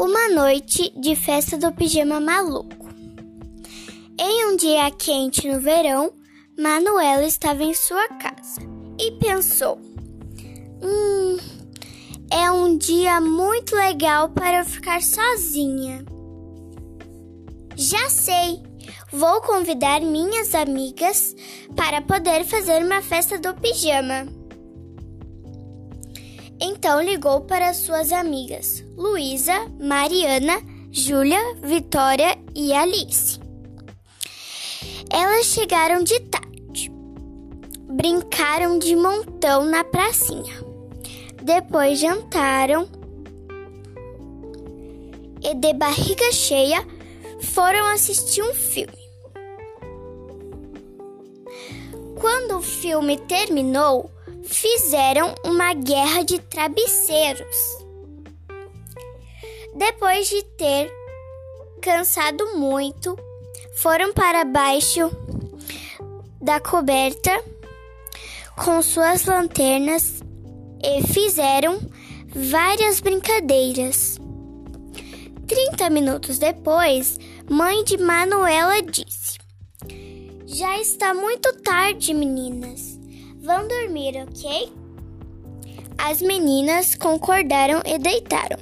Uma noite de festa do pijama maluco. Em um dia quente no verão, Manuela estava em sua casa e pensou: Hum, é um dia muito legal para ficar sozinha. Já sei, vou convidar minhas amigas para poder fazer uma festa do pijama. Então ligou para suas amigas Luísa, Mariana, Júlia, Vitória e Alice. Elas chegaram de tarde. Brincaram de montão na pracinha. Depois jantaram e de barriga cheia foram assistir um filme. Quando o filme terminou, fizeram uma guerra de travesseiros. Depois de ter cansado muito, foram para baixo da coberta com suas lanternas e fizeram várias brincadeiras. Trinta minutos depois, mãe de Manuela disse: Já está muito tarde, meninas. Vão dormir, ok? As meninas concordaram e deitaram.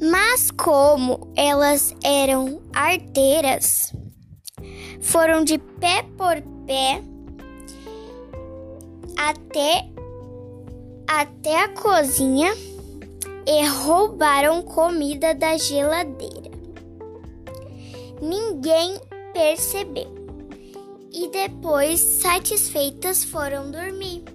Mas como elas eram arteiras, foram de pé por pé até até a cozinha e roubaram comida da geladeira. Ninguém percebeu e depois, satisfeitas, foram dormir.